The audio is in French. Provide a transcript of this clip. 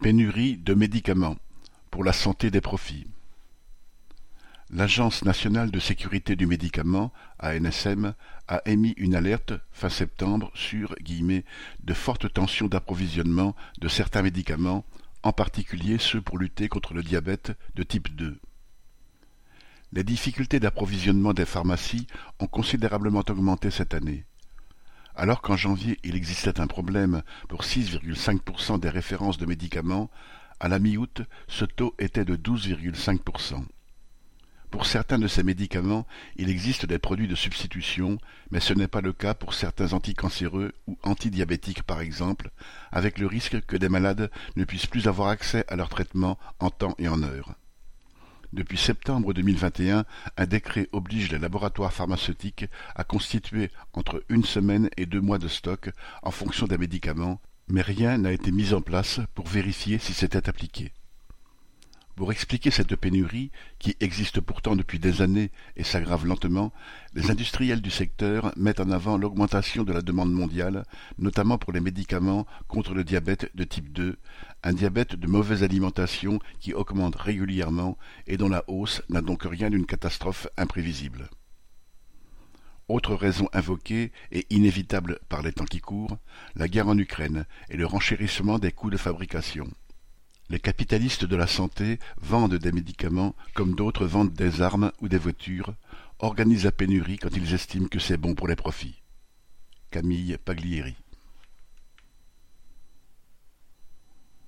Pénurie de médicaments, pour la santé des profits. L'Agence nationale de sécurité du médicament, ANSM, a émis une alerte fin septembre sur « de fortes tensions d'approvisionnement de certains médicaments, en particulier ceux pour lutter contre le diabète de type 2 ». Les difficultés d'approvisionnement des pharmacies ont considérablement augmenté cette année. Alors qu'en janvier il existait un problème pour 6,5% des références de médicaments, à la mi-août ce taux était de 12,5%. Pour certains de ces médicaments, il existe des produits de substitution, mais ce n'est pas le cas pour certains anticancéreux ou antidiabétiques par exemple, avec le risque que des malades ne puissent plus avoir accès à leur traitement en temps et en heure. Depuis septembre 2021, un décret oblige les laboratoires pharmaceutiques à constituer entre une semaine et deux mois de stock en fonction des médicaments, mais rien n'a été mis en place pour vérifier si c'était appliqué. Pour expliquer cette pénurie, qui existe pourtant depuis des années et s'aggrave lentement, les industriels du secteur mettent en avant l'augmentation de la demande mondiale, notamment pour les médicaments contre le diabète de type 2, un diabète de mauvaise alimentation qui augmente régulièrement et dont la hausse n'a donc rien d'une catastrophe imprévisible. Autre raison invoquée et inévitable par les temps qui courent, la guerre en Ukraine et le renchérissement des coûts de fabrication. Les capitalistes de la santé vendent des médicaments comme d'autres vendent des armes ou des voitures, organisent la pénurie quand ils estiment que c'est bon pour les profits. Camille Paglieri